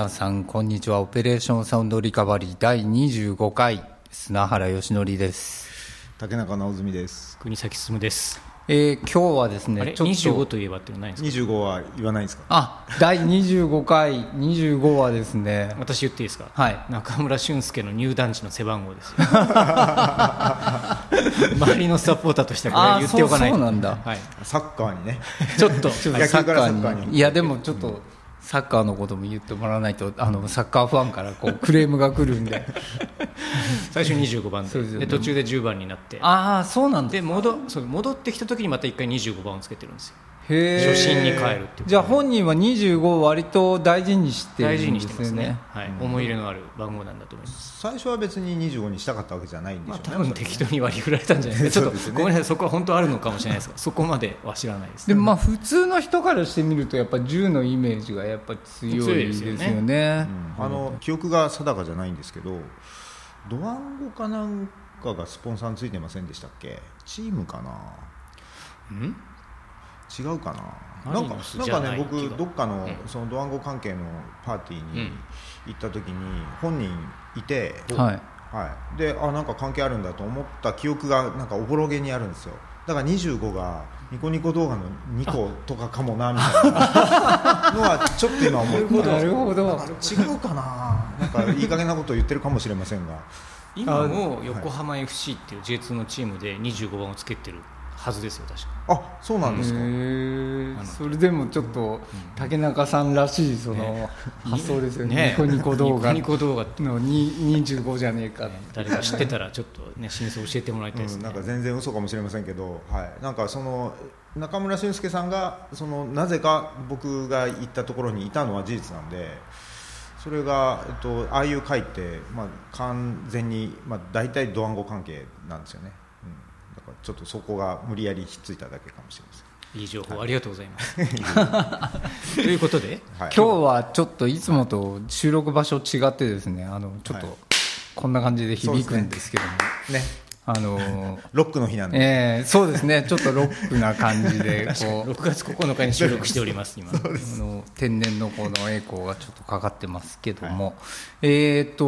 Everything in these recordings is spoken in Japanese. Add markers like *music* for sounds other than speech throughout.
皆さんこんにちは。オペレーションサウンドリカバリー第25回砂原義則です。竹中直澄です。国崎進です。えー、今日はですねあれ？25といえばってないんですか？25は言わないんですか？あ第25回25はですね。私言っていいですか？はい。中村俊輔の入団時の背番号ですよ。周りのサポーターとしてはこれ言っておかないそうそうなんだ。はい、サッカーにね。ちょっと。*laughs* 野球からサッカーに。いやでもちょっとサッカーのことも言ってもらわないとあのサッカーファンからこう *laughs* クレームが来るんで。最初25番で。でね。で途中で10番になって。ああそうなんだで戻そう戻ってきた時にまた1回25番をつけてるんですよ初心に帰るっていうことじゃあ本人は25を割と大事にして大事るんにしてますね。ですよねはい、思い入れのある番号なんだと思います。最初は別に25にしたかったわけじゃないんでまあしょうね、多分適当に割り振られたんじゃないですかちょっとごめんなさいそこは本当あるのかもしれないですがそこまでは知らないです *laughs* でもまあ普通の人からしてみるとやっぱ10のイメージがやっぱ強いですよね。強いですよね。うん。あの記憶が定かじゃないんですけどドワンゴかなんかがスポンサーについてませんでしたっけ？チームかな？うん？違うかな。なんかなんかね僕どっかの,、うん。そのドワンゴ関係のパーティーにうん。行った時に本人いて、はい。はい、であなんか関係あるんだと思った記憶がなんかおぼろげにあるんですよ。だから25がニコニコ動画の2個とかかもなみたいな。*laughs* のはちょっと今思ってなるほど。違うかな。なんかいい加減なことを言ってるかもしれませんが。今も横浜 FC っていう J2 のチームで25番をつけてるはずですよ確か。あそうなんですか、それでもちょっと竹中さんらしいその発想ですよね。ね。ニコニコ動画。ニコニコ動画って。のに25じゃねえかって。誰か知ってたらちょっとね真相教えてもらいたいですうん、ねなんか全然嘘かもしれませんけど、はい、なんかその中村俊輔さんがそのなぜか僕が行ったところにいたのは事実なんでそれが、えっと、ああいう会って、まあ、完全に、まあ、大体ドワンゴ関係なんですよね、ちょっとそこが無理やりひっついただけかもしれません。いい情報ありがとうございます。*laughs* ということではい、今日はちょっといつもと収録場所違ってですねあのちょっはい。とこんな感じで響くんですけども、ねあの *laughs* ロックの日なんで、えーそうですね。ちょっとロックな感じで *laughs* こう。6月9日に収録しております今。あの天然のこの栄光がちょっとかかってますけども、えっ、と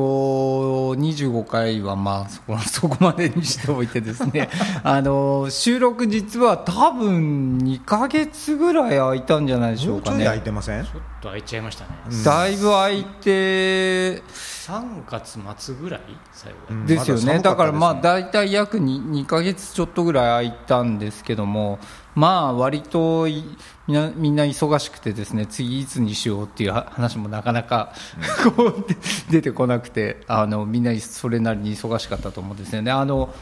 25回はまあそこ *laughs* そこまでにしておいてですね。あの収録実は多分2ヶ月ぐらい空いたんじゃないでしょうかもうちょい空いねてません？ちょっと空いちゃいましたね。だいぶ空いて。3月末ぐらい？最後ですよね、まだね。だからまあ大体約 2, 2ヶ月ちょっとぐらい空いたんですけども、まあ割といみんなみんな忙しくてですね次いつにしようっていう話もなかなか *laughs* こうで出てこなくてあのみんなそれなりに忙しかったと思うんですよね。あの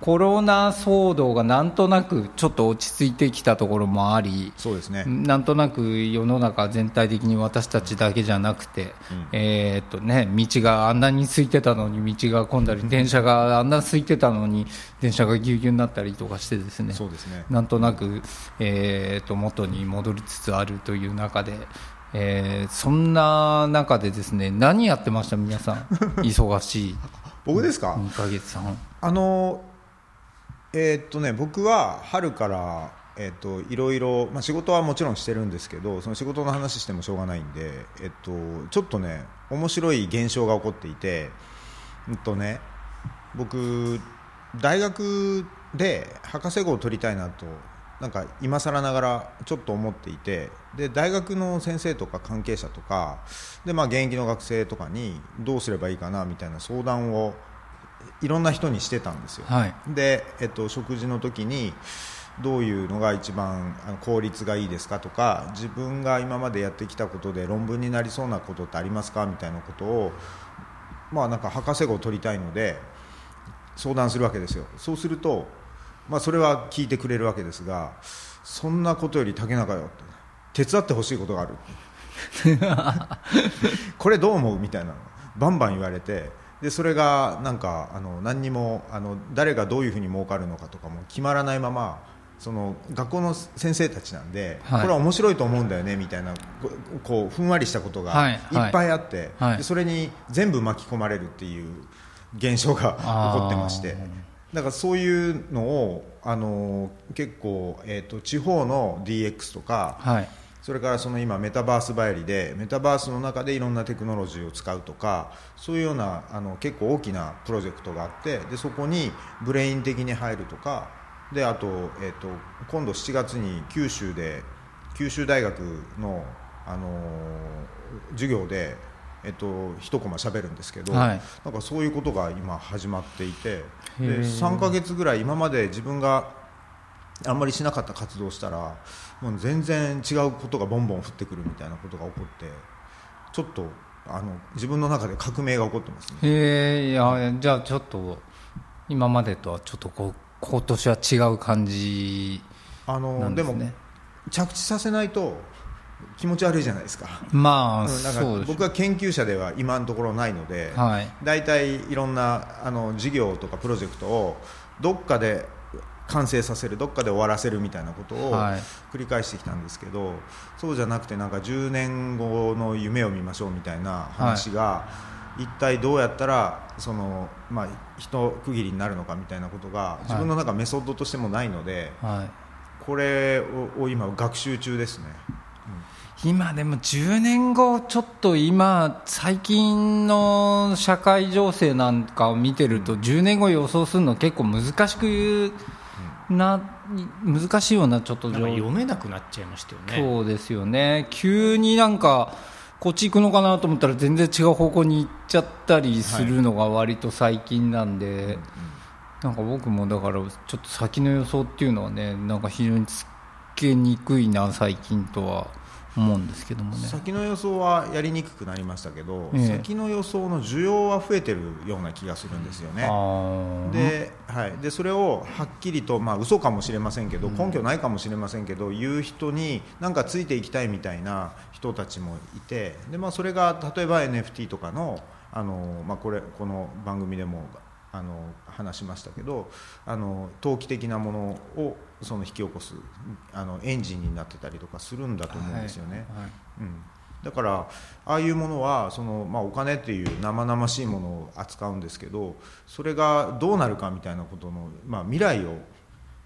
コロナ騒動がなんとなくちょっと落ち着いてきたところもあり、そうですね、なんとなく世の中全体的に私たちだけじゃなくて、えーっとね、道があんなに空いてたのに道が混んだり、電車があんな空いてたのに電車がぎゅうぎゅうになったりとかしてですねそうですね。なんとなく、えーっと元に戻りつつあるという中で、えーそんな中でですね何やってました皆さん？*laughs* 忙しい僕ですか、2ヶ月半あのえーっとね僕は春からえーっといろいろ、まあ、仕事はもちろんしてるんですけどその仕事の話してもしょうがないんで、えっと、ちょっとね面白い現象が起こっていて、うんとね、僕大学で博士号を取りたいなとなんか今更ながらちょっと思っていてで大学の先生とか関係者とかで、まあ、現役の学生とかにどうすればいいかなみたいな相談をいろんな人にしてたんですよ、はい。で、えっと、食事の時にどういうのが一番効率がいいですかとか自分が今までやってきたことで論文になりそうなことってありますかみたいなことを、まあ、なんか博士号を取りたいので相談するわけですよ。そうすると、まあ、それは聞いてくれるわけですがそんなことより竹中よって手伝ってほしいことがある。*laughs* これどう思う？みたいな。のバンバン言われてでそれがなんかあの何にもあの誰がどういうふうに儲かるのかとかも決まらないままその学校の先生たちなんで、はい。これは面白いと思うんだよねみたいなここうふんわりしたことがはい。い。っぱいあって、はい。でそれに全部巻き込まれるっていう現象が起こってましてだからそういうのをあの結構、えー、と地方の DX とか、はい。それからその今メタバース帰りでメタバースの中でいろんなテクノロジーを使うとかそういうようなあの結構大きなプロジェクトがあってでそこにブレイン的に入るとかであと,、えーと、今度7月に九州で九州大学の、あのー、授業でえっと、一コマ喋るんですけど、はい、なんかそういうことが今始まっていてで3か月ぐらい今まで自分があんまりしなかった活動をしたらもう全然違うことがボンボン降ってくるみたいなことが起こってちょっとあの自分の中で革命が起こってますね。へえいやじゃあちょっと今までとはちょっとこう今年は違う感じあのでも着地させないと気持ち悪いじゃないですか。まあ、うん、僕は研究者では今のところないので、はい、大体いろんなあの事業とかプロジェクトをどっかで完成させるどっかで終わらせるみたいなことを繰り返してきたんですけど、はい、そうじゃなくてなんか10年後の夢を見ましょうみたいな話が、はい、一体どうやったらその、まあ、一区切りになるのかみたいなことが自分の中メソッドとしてもないので、はい、これを今学習中ですね。今でも10年後ちょっと今最近の社会情勢なんかを見てると10年後予想するの結構難しくな難しいようなちょっと読めなくなっちゃいましたよね。そうですよね。急になんかこっち行くのかなと思ったら全然違う方向に行っちゃったりするのが割と最近なんで、はい、なんか僕もだからちょっと先の予想っていうのはねなんか非常につけにくいな最近とは。思うんですけどもね。先の予想はやりにくくなりましたけど、ええ、先の予想の需要は増えてるような気がするんですよね。で,、はい、でそれをはっきりと、まあ嘘かもしれませんけど、根拠ないかもしれませんけど言う人になんかついていきたいみたいな人たちもいてで、まあ、それが例えば NFT とかのあの、まあ、これこの番組でもあの話しましたけどあの投機的なものをその引き起こすあのエンジンになってたりとかするんだと思うんですよね。はいはい、うん、だからああいうものはその、まあ、お金っていう生々しいものを扱うんですけどそれがどうなるかみたいなことの、まあ、未来を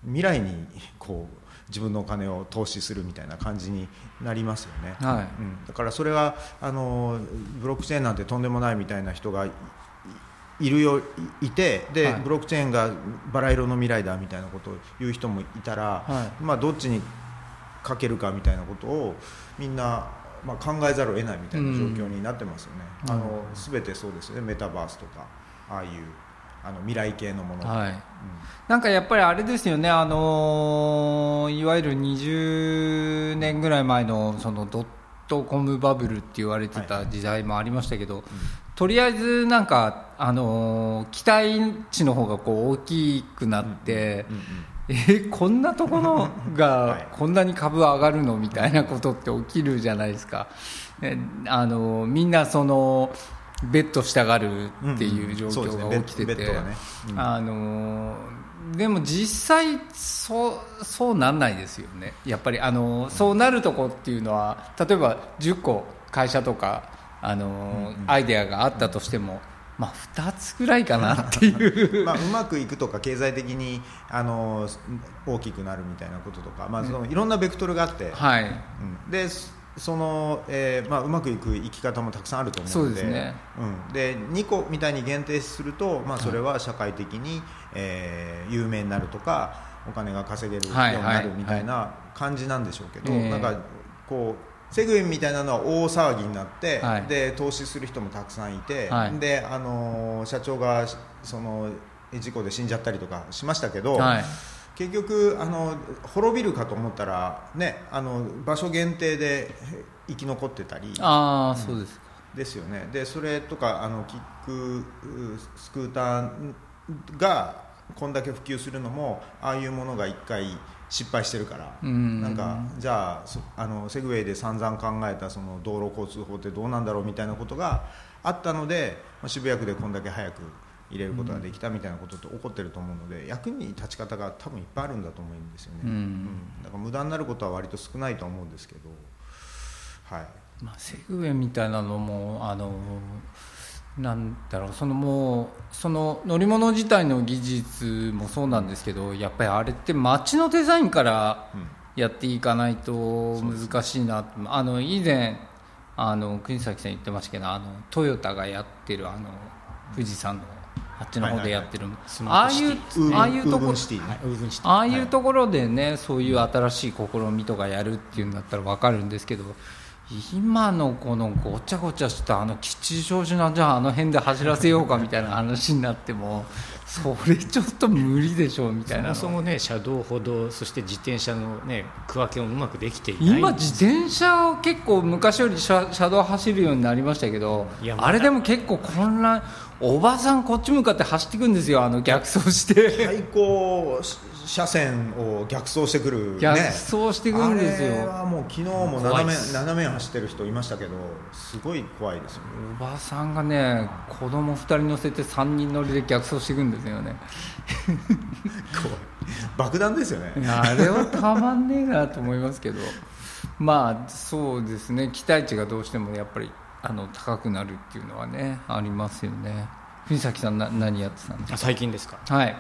未来にこう自分のお金を投資するみたいな感じになりますよね、はい。うん、だからそれはあのブロックチェーンなんてとんでもないみたいな人がいるよいてで、はい、ブロックチェーンがバラ色の未来だみたいなことを言う人もいたら、はい、まあ、どっちにかけるかみたいなことをみんな、まあ、考えざるを得ないみたいな状況になってますよね、うん、あの全てそうですよね。メタバースとかああいうあの未来系のもの、はい。うん、なんかやっぱりあれですよね、あのいわゆる20年ぐらい前のそのドットコムバブルって言われてた時代もありましたけど、はいとりあえずなんか、あのー、期待値の方がこう大きくなって、うんうんうん、えこんなところが *laughs* こんなに株上がるのみたいなことって起きるじゃないですか、あのー、みんなそのベッドしたがるっていう状況が起きてて、あのー、でも実際そうそうなんないですよね。やっぱりあのそうなるとこっていうのは例えば10個会社とかあの、うんうん、アイデアがあったとしても、まあ、2つぐらいかなっていう。*laughs* まあ、うまくいくとか経済的にあの大きくなるみたいなこととか、まあ、そのいろんなベクトルがあって、はい。うん、でその、えーまあ、うまくいく生き方もたくさんあると思うので。そうですね、うん、で2個みたいに限定すると、まあ、それは社会的に、えー、有名になるとかお金が稼げるようになるみたいな感じなんでしょうけど、はいはい、なんかこうセグウェイみたいなのは大騒ぎになって、はい、で投資する人もたくさんいて、はい、であの社長がその事故で死んじゃったりとかしましたけど、はい、結局あの滅びるかと思ったら、ね、あの場所限定で生き残ってたり。あ、うん、そうですですよね。でそれとかあのキックスクーターがこんだけ普及するのもああいうものが1回失敗してるから、なんかじゃああのセグウェイで散々考えたその道路交通法ってどうなんだろうみたいなことがあったので、まあ、渋谷区でこんだけ早く入れることができたみたいなことって起こってると思うので役に立ち方が多分いっぱいあるんだと思うんですよね、うん、うん、だから無駄になることは割と少ないと思うんですけどはい。まあ、セグウェイみたいなのもあのなんだろうそのもうその乗り物自体の技術もそうなんですけどやっぱりあれって街のデザインからやっていかないと難しいなあの以前あの国崎さん言ってましたけどあのトヨタがやってるあの富士山のあっちの方でやってる、ああいうああいうところ。ああいうところでねそういう新しい試みとかやるっていうんだったら分かるんですけど今のこのごちゃごちゃしたあの吉祥寺のじゃああの辺で走らせようかみたいな話になってもそれちょっと無理でしょうみたいな。そもそもね車道歩道そして自転車のね区分けもうまくできていない。今自転車結構昔より車車道走るようになりましたけどあれでも結構混乱おばさんこっち向かって走っていくんですよあの逆走して。対向車線を逆走してくる、ね、逆走してくるんですよ、あれはもう昨日も斜め斜め走ってる人いましたけどすごい怖いですよ、ね、おばさんがね子供2人乗せて3人乗りで逆走していくんですよね。怖い。爆弾ですよね。あれはたまんねえなと思いますけど。まあそうですね。期待値がどうしてもやっぱりあの高くなるっていうのはねありますよね。藤崎さんな何やってたんですか？最近ですか？はい。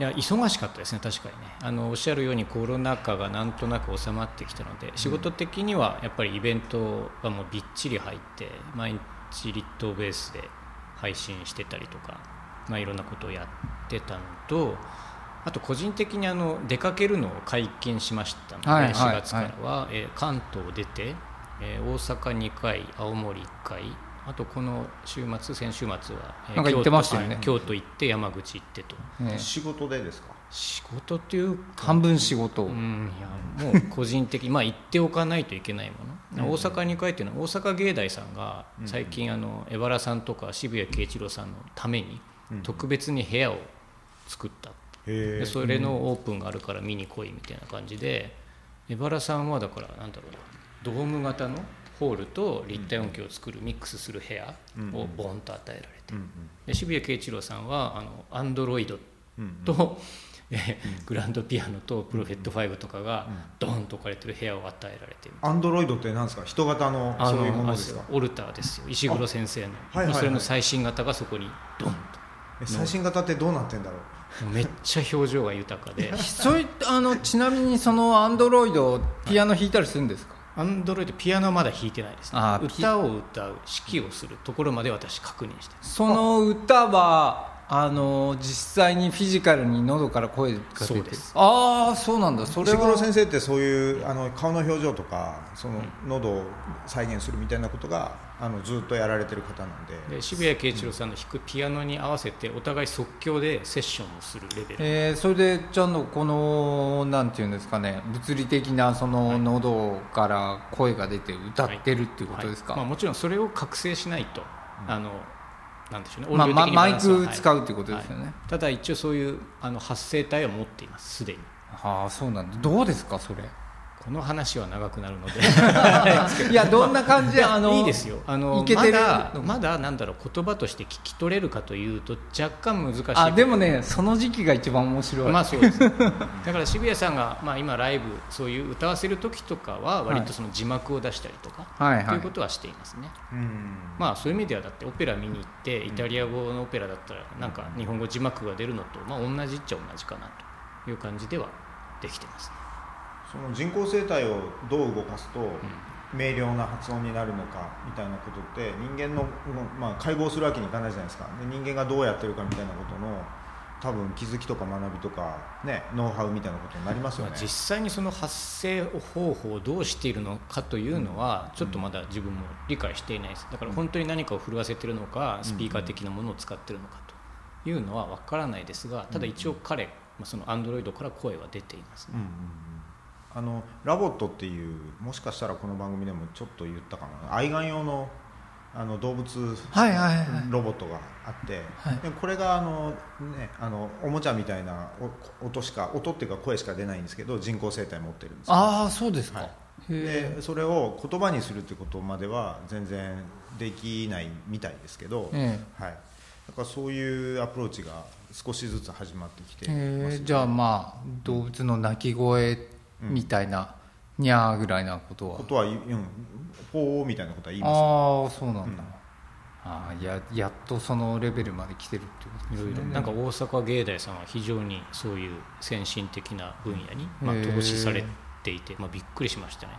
いや忙しかったですね、確かにね。あのおっしゃるようにコロナ禍がなんとなく収まってきたので、仕事的にはやっぱりイベントがもうびっちり入って毎日立冬ベースで配信してたりとか、まあ、いろんなことをやってたのとあと個人的にあの出かけるのを解禁しましたので、はいはい、4月からは、はい、えー、関東を出て、えー、大阪2回青森1回あとこの週末先週末は、えー、なんか行ってましたよね。京都行って山口行ってと、ね、仕事でですか？仕事っていう半分仕事、うん、いやもう個人的 *laughs* まあ行っておかないといけないもの、うん、大阪に帰っていうのは大阪芸大さんが最近あの江原さんとか渋谷慶一郎さんのために特別に部屋を作った、うん、でそれのオープンがあるから見に来いみたいな感じで江原さんはだからなんだろうなドーム型のホールと立体音響を作るミックスする部屋をボンと与えられて、で渋谷慶一郎さんはあのアンドロイドと、え *laughs* グランドピアノとプロフェット5とかがドンと置かれてる部屋を与えられてアンドロイドって何ですか？人型のそういうものですか？オルターですよ。石黒先生の、それの最新型がそこにドンと。最新型ってどうなってんだろう？めっちゃ表情が豊かで。それあのちなみにそのアンドロイドピアノ弾いたりするんですか？アンドロイドピアノはまだ弾いてないです、ね、歌を歌う指揮をするところまで私確認してその歌はあの実際にフィジカルに喉から声が出て。るああそうなんだ。それ石黒先生ってそういうあの顔の表情とかその喉を再現するみたいなことがあのずっとやられてる方なんで。で渋谷慶一郎さんの弾くピアノに合わせてお互い即興でセッションをするレベル、えー、それでちゃんとこのなんていうんですかね物理的なその喉から声が出て歌ってるっていうことですか、はい。はい、まあ、もちろんそれを覚醒しないと、うん、あのなんでしょうね、まあ、マイク使うっていうことですよね、はい、ただ一応そういうあの発声体を持っています。すでに。はあそうなんだ。どうですかそれこの話は長くなるので。*laughs* いやどんな感じであのいいですよ。あのまだまだなんだろう言葉として聞き取れるかというと若干難しい。あでもねその時期が一番面白い。まあそうです *laughs* だから渋谷さんが、まあ、今ライブそういう歌わせる時とかは割とその字幕を出したりとか、はい、とい。うことはしていますね、はいはい、まあそういう意味ではだってオペラ見に行ってイタリア語のオペラだったらなんか日本語字幕が出るのと、まあ、同じっちゃ同じかなという感じではできてますねその人工声帯をどう動かすと明瞭な発音になるのかみたいなことって人間の、まあ、解剖するわけにいかないじゃないですか。で人間がどうやってるかみたいなことの多分気づきとか学びとか、ね、ノウハウみたいなことになりますよね、実際にその発声方法をどうしているのかというのは、ちょっとまだ自分も理解していないです。だから本当に何かを震わせてるのかスピーカー的なものを使ってるのかというのは分からないですがただ一応彼、そのアンドロイドから声は出ていますね。うんうんあのラボットっていうもしかしたらこの番組でもちょっと言ったかな。愛玩用のあの動物ロボットがあって、でこれがあの、ね、あのおもちゃみたいな音しか音っていうか声しか出ないんですけど人工声帯持ってるんです、ああそうですか、はい、でそれを言葉にするってことまでは全然できないみたいですけど、えー、はい、だからそういうアプローチが少しずつ始まってきて、ね、じゃあまあ動物の鳴き声みたいな、うん、にゃーぐらいなことは。ことは、うん、ポーみたいなことは言います、ね、ああそうなんだ、あややっとそのレベルまで来てるってことですね。なんか大阪芸大さんは非常にそういう先進的な分野に、まあ、投資されっていて、まあ、びっくりしましたね。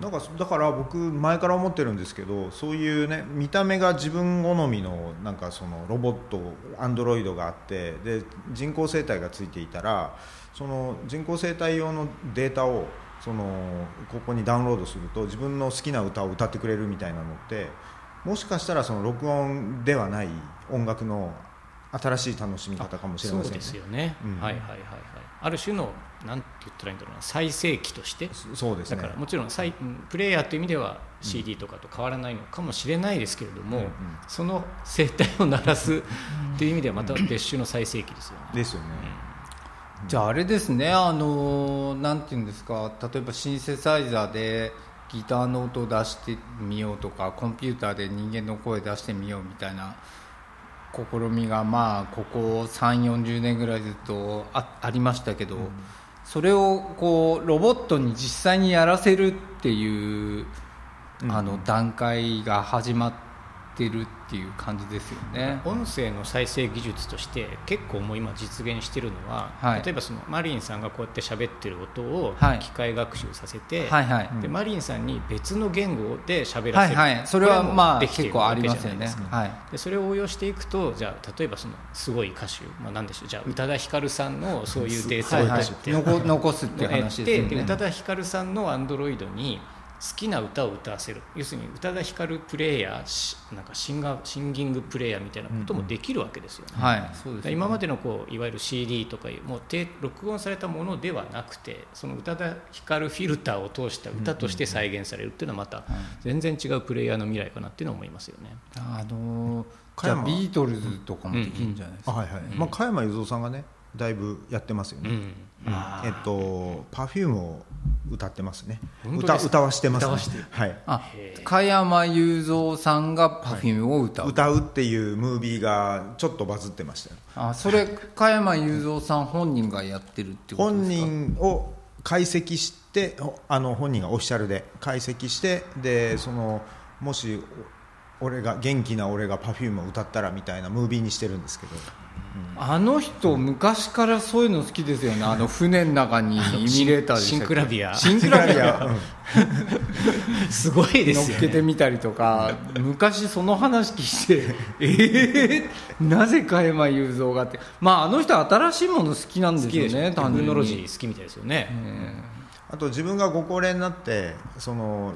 なんかだから僕前から思ってるんですけどそういうね見た目が自分好みのなんかそのロボットアンドロイドがあってで人工生態がついていたらその人工生態用のデータをそのここにダウンロードすると自分の好きな歌を歌ってくれるみたいなのってもしかしたらその録音ではない音楽の新しい楽しみ方かもしれませんね。そうですよね、うん、はいはいはいはい。ある種のなんて言ったらいいんだろうな？再生機として。そうです、ね、だからもちろん再プレイヤーという意味では CD とかと変わらないのかもしれないですけれども、うんうん、その生態を鳴らすという意味ではまた別種の再生機ですよね。ですよね。うん、じゃああれですねあのなんていうんですか例えばシンセサイザーでギターの音を出してみようとかコンピューターで人間の声出してみようみたいな試みがまあここ3 4 0年ぐらいずっとあありましたけど、うん、それをこうロボットに実際にやらせるっていう、あの段階が始まってるっていう感じですよね。音声の再生技術として結構もう今実現してるのは、はい、例えばそのマリンさんがこうやって喋ってる音を機械学習させて、はいはい。はい、でマリンさんに別の言語で喋らせる、はいはい、それはまあ結構ありますよね、はい、でそれを応用していくとじゃあ例えばそのすごい歌手、まあ、なんでしょうじゃあ宇多田ヒカルさんのそういうデータをて、はいはい、残すっていう話ですね。で宇多田ヒカルさんのアンドロイドに好きな歌を歌わせる要するに宇多田ヒカルプレイヤーなんかシンガーシンギングプレイヤーみたいなこともできるわけですよね。うんうん、はい、そうです、ね、今までのこういわゆる CD とかいうもう録音されたものではなくてその宇多田ヒカルフィルターを通した歌として再現されるっていうのはまた全然違うプレイヤーの未来かなっていうのは思いますよね。あのー、じゃあビートルズとかもできるんじゃないですか。はいはい。まあ加山雄三さんがねだいぶやってますよね。うん。えっとパフュームを歌ってますね。歌歌わしてます、ね、はい。あ加山雄三さんがパフュームを歌う、はい、歌うっていうムービーがちょっとバズってましたよ。あそれ加山雄三さん本人がやってるってことですか？本人を解析してあの本人がオフィシャルで解析してでそのもし俺が元気な俺が Perfume を歌ったらみたいなムービーにしてるんですけど、うん、あの人昔からそういうの好きですよね。あの船の中にエミュレーターでシンクラビア。シンクラビア、*laughs* すごいですよ、ね、乗っけてみたりとか昔その話聞いてええー、なぜ加山雄三がって。まああの人新しいもの好きなんですよねテクノロジー好きみたいですよね、あと自分がご高齢になってその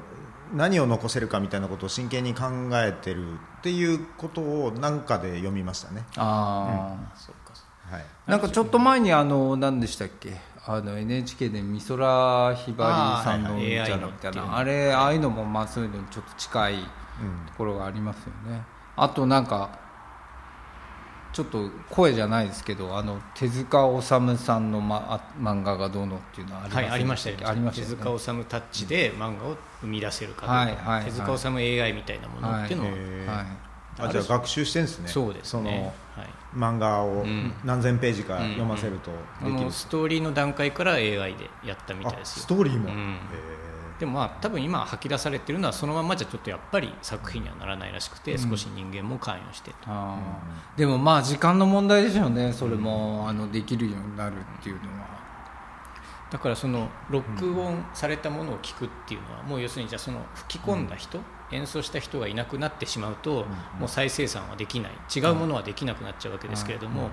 何を残せるかみたいなことを真剣に考えてるっていうことを何かで読みましたね。ああ、うん、そうかはい、なんかちょっと前にあの何でしたっけ？あの NHK で美空ひばりさんのみたいなみたい。なあれああいうのもまあそういうのにちょっと近いところがありますよね、あとなんかちょっと声じゃないですけどあの手塚治虫さんの、ま、漫画がどうのっていうのはあり,、はい、ありましたよ、ね、ありました、ね、手塚治虫タッチで漫画を生み出せるかとか、はいはい、手塚治虫 AI みたいなものっていうのは、はいあじゃあ学習してんですね。そうですね。はい、漫画を何千ページか読ませるとできる、ストーリーの段階から AI でやったみたいですよ。ストーリーも、うん、でもまあ多分今吐き出されてるのはそのままじゃちょっとやっぱり作品にはならないらしくて、少し人間も関与してと、でもまあ時間の問題でしょうねそれも、あのできるようになるっていうのは。だからその録音されたものを聞くっていうのはもう要するにじゃあその吹き込んだ人、演奏した人がいなくなってしまうと、もう再生産はできない。違うものはできなくなっちゃうわけですけれども、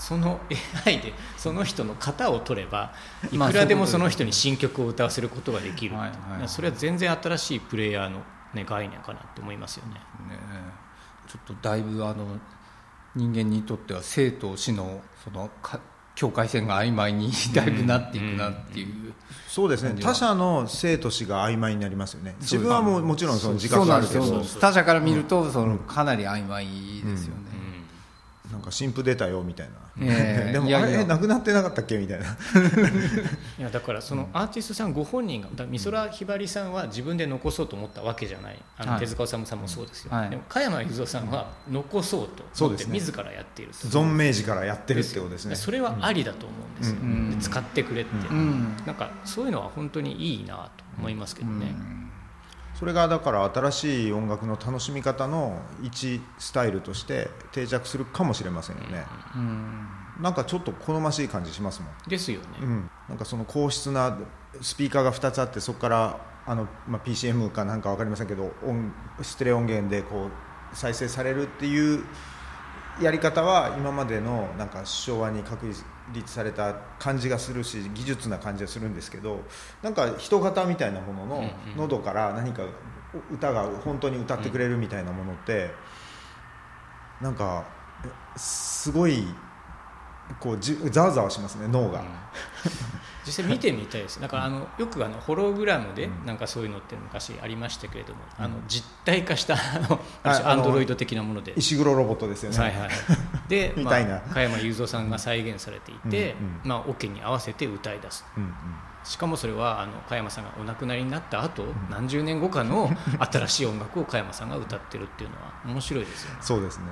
その AI でその人の型を取ればいくらでもその人に新曲を歌わせることができる、それは全然新しいプレイヤーの、ね、概念かなって思いますよね。ねちょっとだいぶあの人間にとっては生と死のその境界線が曖昧に *laughs* だいぶなっていくなっていう、うんうん、そうですね。他者の生と死が曖昧になりますよね。自分はもうもちろんその自覚があるけど。他者から見るとそのかなり曖昧ですよね、なんか新婦出たよみたいな、えー、*laughs* でもあれなくなってなかったっけ？みたいな。*laughs* いやだからそのアーティストさんご本人が美空ひばりさんは自分で残そうと思ったわけじゃない。あの手塚治虫さんもそうですよ、はい、でも加山雄三さんは残そうと思って自らやっていると、ね、存命時からやってるってことですね。それはありだと思うんですよ、うん、使ってくれって、うん、なんかそういうのは本当にいいなと思いますけどね、うんそれがだから新しい音楽の楽しみ方の一スタイルとして定着するかもしれませんよね。うん。なんかちょっと好ましい感じしますもん、ですよね、うん、なんかその高質なスピーカーが2つあってそこからあの、まあ、PCM かなんか分かりませんけど音ステレオ音源でこう再生されるっていうやり方は今までのなんか昭和に確立された感じがするし技術な感じがするんですけどなんか人型みたいなものの喉から何か歌が本当に歌ってくれるみたいなものってなんかえすごいこうじざわざわしますね脳が。実際見てみたいです。だからあのよくあのホログラムでうん。なんかそういうのって昔ありましたけれども、うん。あの実体化したアンドロイド的なもので。石黒ロボットですよね。はいはい。はい、で、*laughs* まあ、加山雄三さんが再現されていて、うんうんまあ、オ、ケに合わせて歌い出す。うんうん。しかもそれはあの加山さんがお亡くなりになった後、何十年後かの新しい音楽を加山さんが歌ってるっていうのは面白いですよね。そうですね。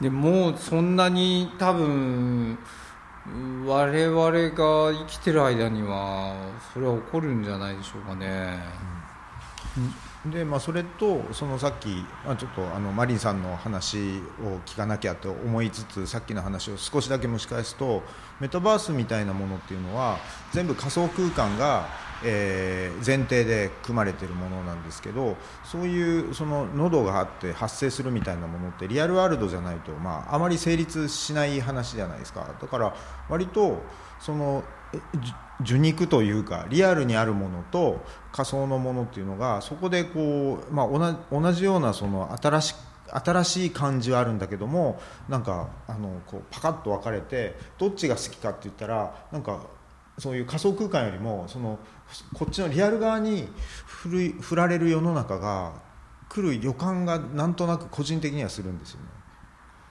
でもうそんなに多分我々が生きてる間にはそれは起こるんじゃないでしょうかね、でまあ、それとそのさっき、まあ、ちょっとあのマリンさんの話を聞かなきゃと思いつつさっきの話を少しだけ蒸し返すとメタバースみたいなものっていうのは全部仮想空間が、えー前提で組まれているものなんですけどそういうその喉があって発生するみたいなものってリアルワールドじゃないと、まあ、あまり成立しない話じゃないですか。だから割とその受肉というかリアルにあるものと仮想のものっていうのがそこでこう、まあ、同じ同じようなその新し新しい感じはあるんだけどもなんかあのこうパカッと分かれてどっちが好きかって言ったらなんかそういう仮想空間よりもそのこっちのリアル側に振るい振られる世の中が来る予感がなんとなく個人的にはするんですよね。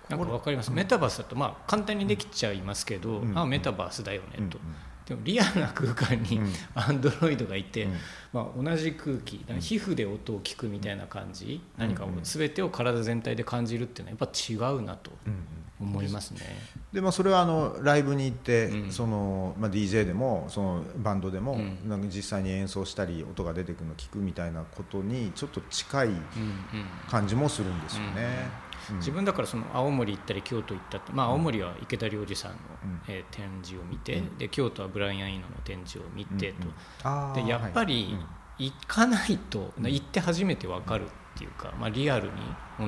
なんかわかります、メタバースだとまあ簡単にできちゃいますけど、うん。あメタバースだよねと、うんでもリアルな空間にうん。アンドロイドがいて、うん。まあ、同じ空気皮膚で音を聞くみたいな感じ、何かをうん。全てを体全体で感じるっていうのはやっぱ違うなとうんうん。思いますね。でまあ、それはあのライブに行って、うん。そのまあ、DJ でもそのバンドでも、うん。なんか実際に演奏したり音が出てくるのを聞くみたいなことにちょっと近いうんうん。感じもするんですよね。うん。自分だからその青森行ったり京都行ったって、まあ、青森は池田良二さんの、うん。えー展示を見て、うん。で京都はブライアン・イーノの展示を見てと、うんうん。あーでやっぱり行かないと、うん。行って初めて分かるっていうか、まあ、リアルに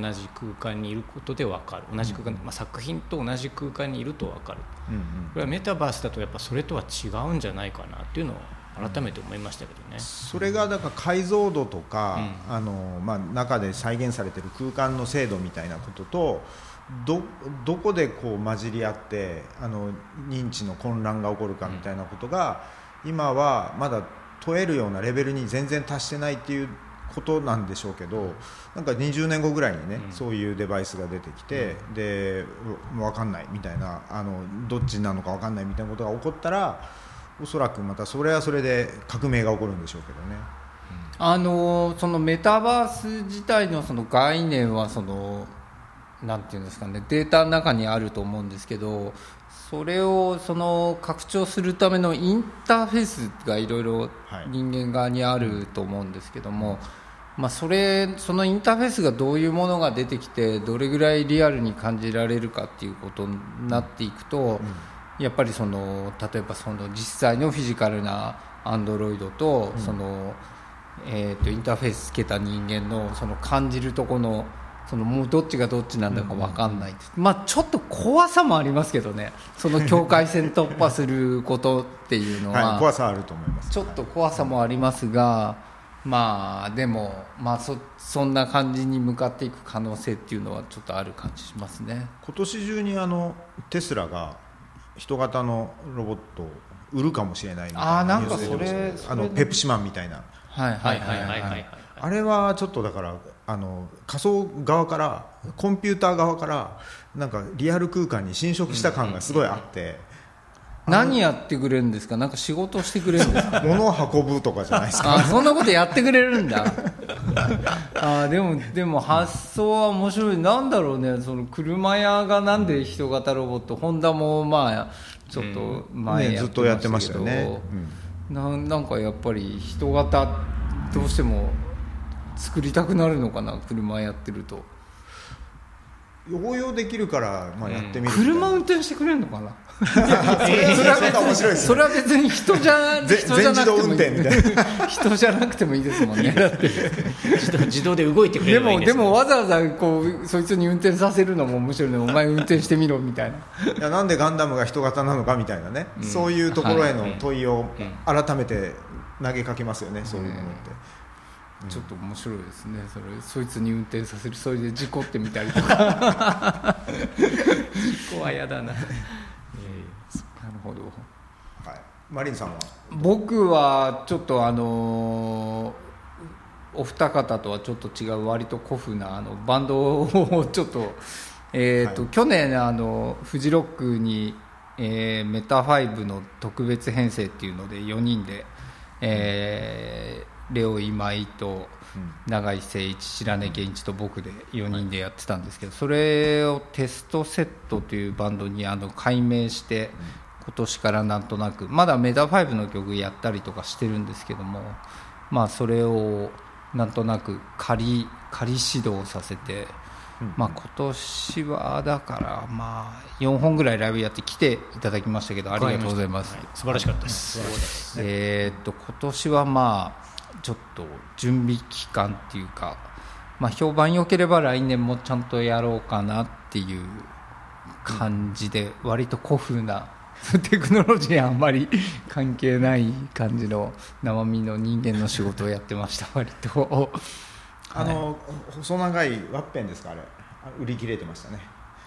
同じ空間にいることで分かる。同じ空間、まあ、作品と同じ空間にいると分かる。うんうんこれはメタバースだとやっぱそれとは違うんじゃないかなっていうのを改めて思いましたけどね。それがだから解像度とか、うん。あのまあ、中で再現されている空間の精度みたいなこととどどこでこう混じり合ってあの認知の混乱が起こるかみたいなことが、今はまだ問えるようなレベルに全然達してないっていうことなんでしょうけどなんか20年後ぐらいにね、うん。そういうデバイスが出てきて、でう分かんないみたいなあのどっちなのか分かんないみたいなことが起こったらおそらくまたそれはそれで革命が起こるんでしょうけどね。あのそのメタバース自体のその概念はそのなんていうんですかねデータの中にあると思うんですけどそれをその拡張するためのインターフェースがいろいろはい人間側にあると思うんですけども、まあ、それそのインターフェースがどういうものが出てきてどれぐらいリアルに感じられるかっていうことになっていくと、やっぱりその例えばその実際のフィジカルなアンドロイドと、そのえー、とインターフェースつけた人間のその感じるとこのそのもうどっちがどっちなんだか分かんない、まあ、ちょっと怖さもありますけどね。その境界線突破することっていうのは、*laughs* はい、怖さはあると思います。ちょっと怖さもありますが、まあでも、まあ、そそんな感じに向かっていく可能性っていうのはちょっとある感じしますね。今年中にあのテスラが人型のロボットを売るかもしれないみたいあーなんかそれあのペプシマンみたいな。はいはいはい。はいはいはい。あれはちょっとだからあの仮想側からコンピューター側からなんかリアル空間に侵食した感がすごいあって、何やってくれるんですか？なんか仕事してくれるんですか？*laughs* 物を運ぶとかじゃないですか。あそんなことやってくれるんだ。*laughs* あでもでも発想は面白い。なんだろうね。その車屋がなんで人型ロボット？ホンダもまあちょっと前ね、ずっとやってましたよね、うん。ななんかやっぱり人型どうしても作りたくなるのかな車やってると応用できるから、まあ、やってみる車運転してくれるのかな？それはそれは面白いですねそれは別に人じゃぜ人じゃなくてもいい全自動運転みたい人じゃなくてもいいですもんね。自動自動で動いてくれでればいいんですもでもわざわざこうそいつに運転させるのも面白いね。お前運転してみろみたいな。いやなんでガンダムが人型なのかみたいなね、そういうところへの問いを改めて投げかけますよね、そういうものって、ちょっと面白いですね。それそいつに運転させるそれで事故ってみたりとか。*laughs* 事故は嫌だな。なるほど。はい、マリンさんは？僕はちょっとあのーお二方とはちょっと違う割と古風なあのバンドをちょっと,、えーとはい。去年あのフジロックに、えーメタファイブの特別編成っていうので4人で、えーレオ今井と永井誠一白根健一と僕で4人でやってたんですけど、それをテストセットというバンドにあの改名して、今年からなんとなくまだメタファイブの曲やったりとかしてるんですけどもまあそれをなんとなく仮仮指導させて、まあ、今年はだからまあ4本ぐらいライブやって来ていただきましたけどありがとうございます。はい。素晴らしかったです。えーっと今年はまあちょっと準備期間っていうか、まあ、評判良ければ来年もちゃんとやろうかなっていう感じで、割と古風な *laughs* テクノロジーはあんまり関係ない感じの生身の人間の仕事をやってました *laughs* 割と。あの、細長いワッペンですかあれ？あ売り切れてましたね。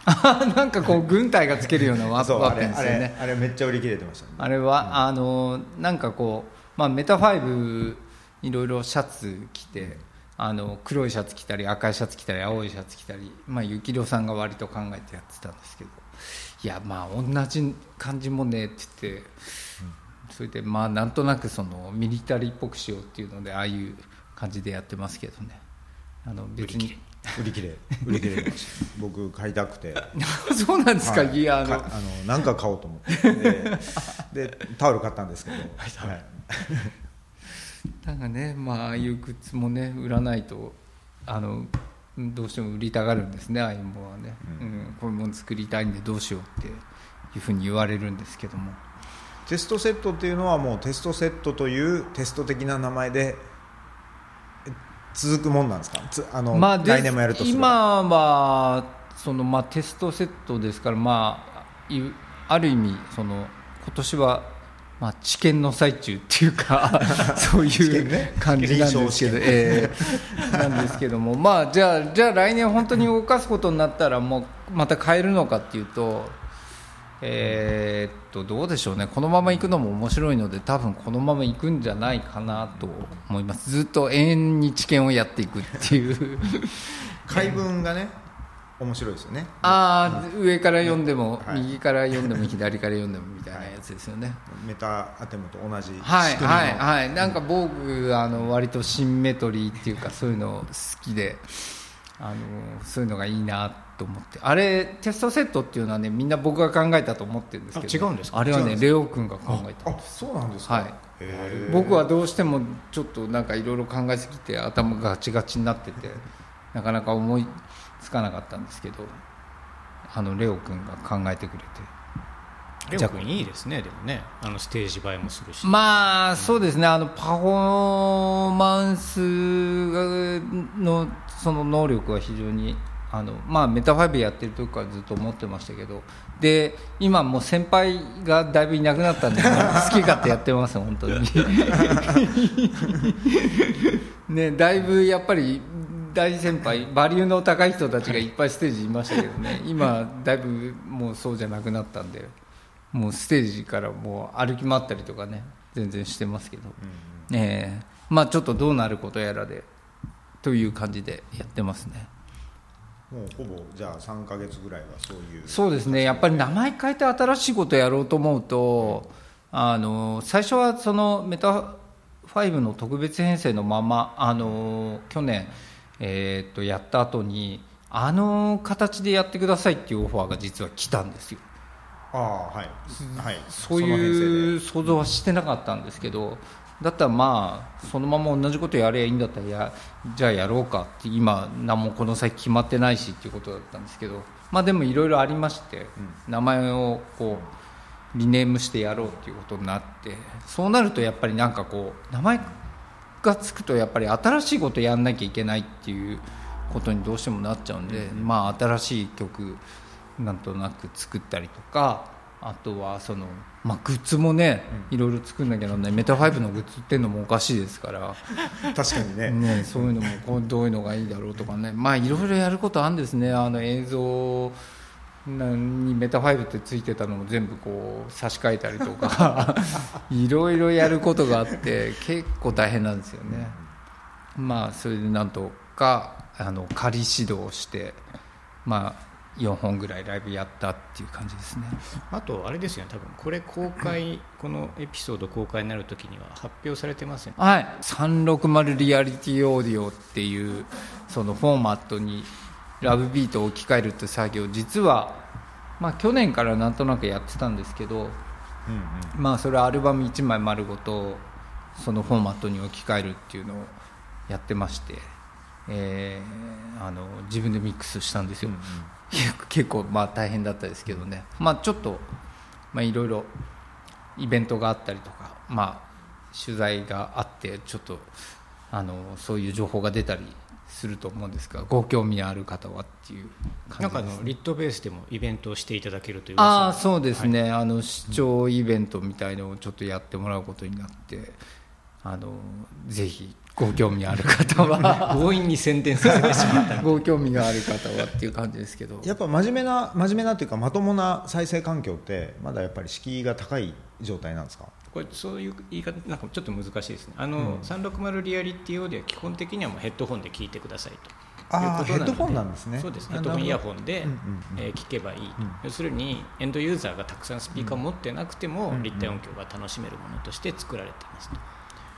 *laughs* なんかこう軍隊がつけるようなワッペあれあンですよね。れあれめっちゃ売り切れてましたね。あれは、あのなんかこう、まあ、メタファイブいろいろシャツ着てあの黒いシャツ着たり赤いシャツ着たり青いシャツ着たり、まあ、幸宏さんが割と考えてやってたんですけど。いやまあ同じ感じもねって言って、それでまあなんとなくそのミリタリーっぽくしようっていうのでああいう感じでやってますけどね。あの別に。売り切れ。売り切れ。*laughs* 僕買いたくて。*laughs* そうなんですか、はい。いやあの。かあのなんか買おうと思って。ででタオル買ったんですけど、はいなんかね、まあ、ああいうグッズもね売らないとあのどうしても売りたがるんですねああいうものはね、うん。こういうもの作りたいんでどうしようっていうふうに言われるんですけども。テストセットっていうのはもうテストセットというテスト的な名前でえ続くもんなんですか？つあの、まあ、で来年もやると今はその、まあ、テストセットですから、まあ、いある意味その今年は、まあ、治験の最中っていうか *laughs* そういう治験ね感じなんですけど、ええ *laughs* なんですけども、まあ、じゃあじゃあ来年本当に動かすことになったらもうまた変えるのかっていうと。えーっとどうでしょうね、このまま行くのも面白いので、多分このまま行くんじゃないかなと思います、ずっと永遠に知見をやっていくっていう。*laughs* 解文がね面白いですよね。ああ上から読んでも、はい。右から読んでも左から読んでもみたいなやつですよね、メタアテムと同じはいはいはい。なんか僕あの割とシンメトリーっていうかそういうの好きであのそういうのがいいなと思って。あれテストセットっていうのはねみんな僕が考えたと思ってるんですけど。あ違うんですか？あれはねレオ君が考えたあそうなんですか、はい。僕はどうしてもちょっとなんかいろいろ考えすぎて頭がガチガチになっててなかなか思いつかなかったんですけどあのレオ君が考えてくれて。レオ君いいですねでもね。あのステージ映えもするし。まあそうですね。あのパフォーマンスのその能力は非常にあのまあメタファイブやってる時からずっと思ってましたけどで今もう先輩がだいぶいなくなったんで *laughs* 好き勝手やってます本当に。*laughs* ねだいぶやっぱり大先輩バリューの高い人たちがいっぱいステージいましたけどね。*laughs* 今だいぶもうそうじゃなくなったんでもうステージからもう歩き回ったりとかね全然してますけど、ええ。まあちょっとどうなることやらでという感じでやってますね。もうほぼじゃあ3か月ぐらいはそういう。そうですね。やっぱり名前変えて新しいことやろうと思うとあの最初はそのメタ5の特別編成のままあの去年、えーっとやった後にあの形でやってくださいっていうオファーが実は来たんですよ。ああはい、はい、そういう想像はしてなかったんですけどだったらまあそのまま同じことやればいいんだったらやじゃあやろうかって今何もこの先決まってないしっていうことだったんですけどまあでもいろいろありまして、名前をこうリネームしてやろうっていうことになってそうなるとやっぱりなんかこう名前がつくとやっぱり新しいことやんなきゃいけないっていうことにどうしてもなっちゃうんで、まあ新しい曲なんとなく作ったりとかあとはその、まあ、グッズもね、いろいろ作んなきゃなんない。メタファイブのグッズっていうのもおかしいですから、*laughs* 確かにね。ね、そういうのもこうどういうのがいいだろうとかね。まあいろいろやることあるんですね。あの映像にメタファイブってついてたのも全部こう差し替えたりとか *laughs* いろいろやることがあって結構大変なんですよね。まあそれでなんとかあの仮指導してまあ4本ぐらいライブやったっていう感じですね。あとあれですよね多分これ公開このエピソード公開になる時には発表されてますよねはい、360リアリティオーディオっていうそのフォーマットにラブビートを置き換えるって作業実は、まあ、去年からなんとなくやってたんですけど、うんうん。まあ、それはアルバム1枚丸ごとそのフォーマットに置き換えるっていうのをやってまして、えーあの自分でミックスしたんですよ、*laughs* 結構まあ大変だったですけどね、まあ、ちょっとまあいろいろイベントがあったりとか、まあ、取材があってちょっとあのそういう情報が出たりすると思うんですがご興味ある方はっていうなんかあ感じですのリットベースでもイベントをしていただけるという。あそうですね、あの視聴イベントみたいのをちょっとやってもらうことになってあのぜひご興味ある方は。*laughs* 強引に宣伝させてしまった。*laughs* ご興味がある方はっていう感じですけど。やっぱ真面目な真面目なっていうかまともな再生環境ってまだやっぱり敷居が高い状態なんですか？これそういう言い方なんかちょっと難しいですね。あの、360リアリティオーディは基本的にはもうヘッドホンで聞いてくださいと。あーいうことヘッドホンなんですね。そうですあヘッドホンイヤホンで、うんうんうん。えー聞けばいい、ん。要するにエンドユーザーがたくさんスピーカーを持ってなくても、うん。立体音響が楽しめるものとして作られていますと。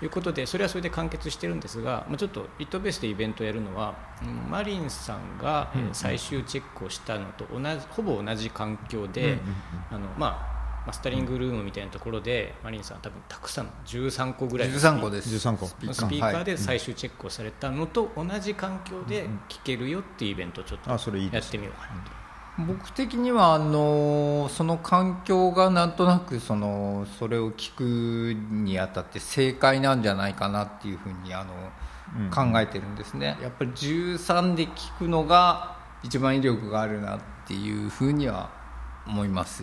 いうことでそれはそれで完結してるんですが、まあ、ちょっとリットベースでイベントをやるのは、うんマリンさんが、えー最終チェックをしたのと同じほぼ同じ環境で、うんうんうん。あのまあマスタリングルームみたいなところで、マリンさんは多分たくさん13個ぐらいの13個です。13個。スピーカー。はい。で最終チェックをされたのと同じ環境で聴けるよっていうイベントをちょっとあそれいいやってみようかなと。僕的にはあのその環境がなんとなくそのそれを聞くにあたって正解なんじゃないかなっていうふうにあの、うん考えてるんですね。やっぱり13で聞くのが一番威力があるなっていうふうには思います、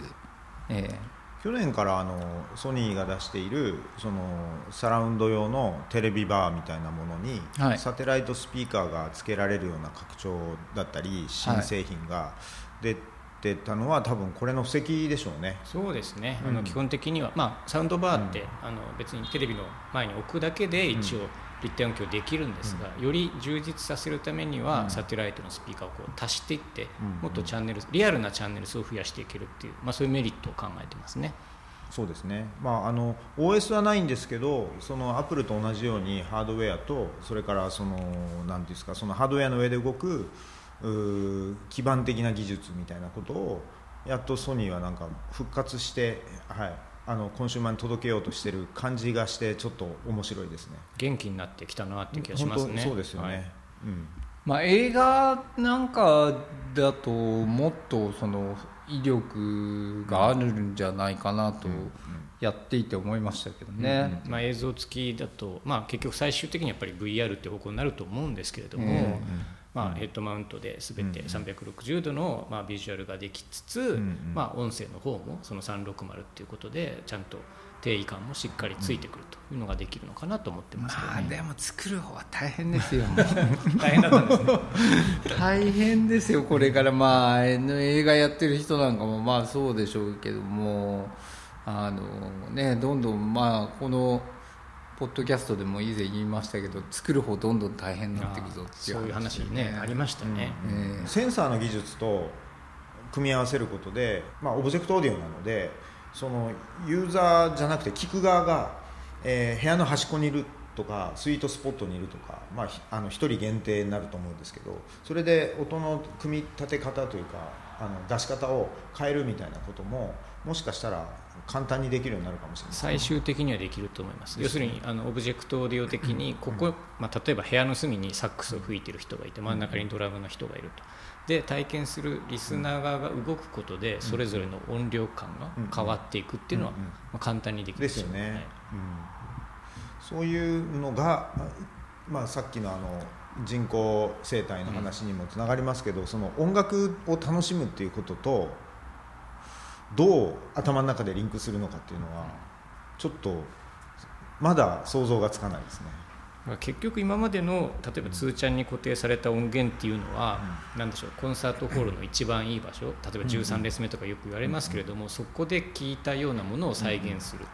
え去年からあのソニーが出しているそのサラウンド用のテレビバーみたいなものに、はい。サテライトスピーカーが付けられるような拡張だったり新製品が出てたのは多分これの布石でしょうね。そうですね、うん。あの基本的には、まあ、サウンドバーって、あの別にテレビの前に置くだけで一応立体音響できるんですが、より充実させるためには、うん。サテライトのスピーカーをこう足していって、うん。もっとチャンネルリアルなチャンネル数を増やしていけるっていう、まあ、そういうメリットを考えてますね。そうですね、まあ、あの OS はないんですけどそのアップルと同じようにハードウェアとそれからそのなんていうんですかそのハードウェアの上で動くうー基盤的な技術みたいなことをやっとソニーはなんか復活して、はい、あのコンシューマーに届けようとしてる感じがしてちょっと面白いですね。元気になってきたなっていう気がしますね。本当そうですよね、はい。うん。まあ、映画なんかだともっとその威力があるんじゃないかなとやっていて思いましたけどね、まあ、映像付きだと、まあ、結局最終的にやっぱり VR って方向になると思うんですけれども、えまあ、ヘッドマウントで全てうん。360度の、まあ、ビジュアルができつつ、うんまあ、音声の方もその360っていうことでちゃんと定位感もしっかりついてくるというのができるのかなと思ってますけどね、まあでも作る方は大変ですよ。*laughs* 大変だったんですね。*laughs* 大変ですよ。これからまあ映画やってる人なんかもまあそうでしょうけどもあのねどんどんまあこのポッドキャストでも以前言いましたけど作る方どんどん大変になっていくぞってそういう話ねありましたね、ええセンサーの技術と組み合わせることで、まあ、オブジェクトオーディオなのでそのユーザーじゃなくて聞く側が、えー部屋の端っこにいるとかスイートスポットにいるとか、まあ、ひあの1人限定になると思うんですけどそれで音の組み立て方というかあの出し方を変えるみたいなことももしかしたら簡単にできるようになるかもしれない。最終的にはできると思います、要するにあのオブジェクトオーディオ的にここ、まあ、例えば部屋の隅にサックスを吹いてる人がいて真ん中にドラムの人がいると。で体験するリスナー側が動くことでそれぞれの音量感が変わっていくっていうのは、まあ、簡単にできる。ですよね、うん、そういうのが、まあ、さっきのあの人工生態の話にもつながりますけど、その音楽を楽しむっていうこととどう頭の中でリンクするのかっていうのはちょっとまだ想像がつかないですね。まあ結局今までの例えば通ちゃんに固定された音源っていうのは、なんでしょうコンサートホールの一番いい場所例えば13列目とかよく言われますけれども、そこで聞いたようなものを再現する、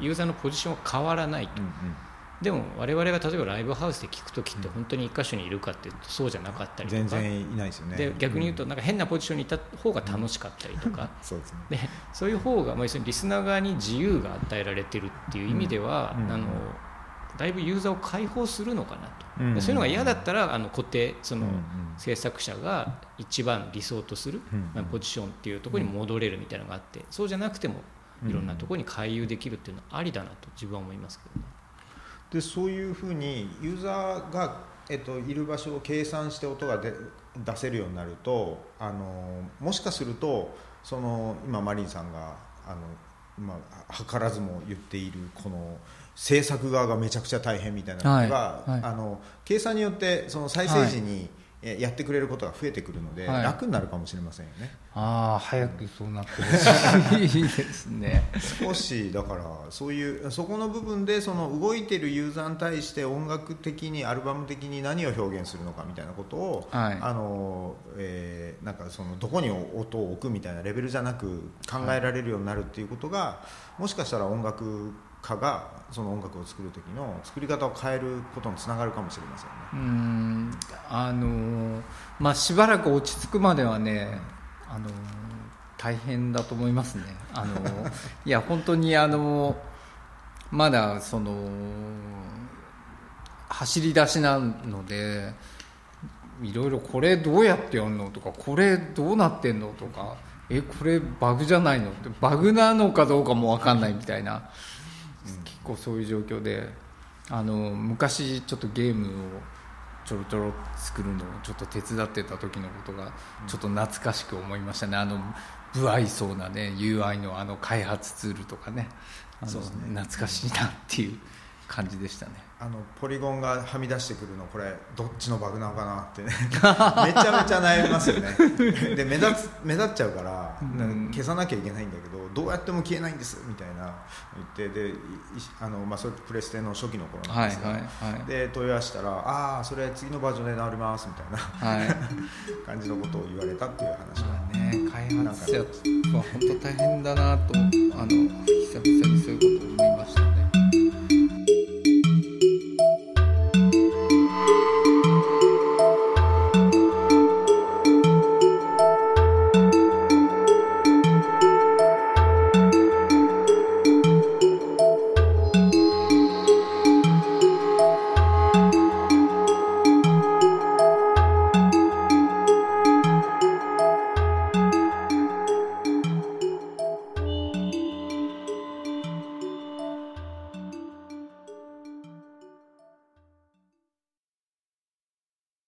ユーザーのポジションは変わらないと、でも我々が例えばライブハウスで聞く時って本当に一箇所にいるかっていうとそうじゃなかったりとか。全然いないですよね。で逆に言うとなんか変なポジションにいた方が楽しかったりとか、*laughs* そうですね。でそういう方が、まあ、要するにリスナー側に自由が与えられてるっていう意味では、うん。うん。あのだいぶユーザーを解放するのかなと、うん。でそういうのが嫌だったらあの固定その、うんうん。制作者が一番理想とする、うんまあ、ポジションっていうところに戻れるみたいなのがあってそうじゃなくてもいろんなところに回遊できるっていうのはありだなと自分は思いますけどね。でそういうふうにユーザーが、えっと、いる場所を計算して音が出出せるようになるとあのもしかするとその今マリンさんがあの、まあ、図らずも言っているこの制作側がめちゃくちゃ大変みたいなのが、はいはい。あの計算によってその再生時に、えやってくれることが増えてくるので、はい。楽になるかもしれませんよね。ああ早くそうなってほしい。*laughs* ですね。少しだからそういうそこの部分でその動いてるユーザーに対して音楽的にアルバム的に何を表現するのかみたいなことを、はい。あのえーなんかそのどこに音を置くみたいなレベルじゃなく考えられるようになるっていうことが、もしかしたら音楽家がその音楽を作る時の作り方を変えることにつながるかもしれませんね。うーんあのーまあしばらく落ち着くまではねあのー大変だと思いますねあのー *laughs* いや本当にあのーまだその走り出しなのでいろいろこれどうやってやるのとかこれどうなってんのとかえこれバグじゃないのってバグなのかどうかも分かんないみたいな、結構そういう状況であの昔ちょっとゲームをちょろちょろ作るのをちょっと手伝ってた時のことがちょっと懐かしく思いましたね。あの不愛想なね UI のあの開発ツールとかね。ね。懐かしいなっていう感じでしたね。あのポリゴンがはみ出してくるのこれどっちのバグなのかなってね。*laughs* めちゃめちゃ悩みますよね。*laughs* で目立つ目立っちゃうから、ん。消さなきゃいけないんだけどどうやっても消えないんですみたいな言ってでいあの、まあ、それプレステの初期の頃なんですが、はいはいはい。で問い合わせたらああそれ次のバージョンで直りますみたいな。はい。*laughs* 感じのことを言われたっていう話がね開発者は本当大変だなとあの久々にそういうことを思い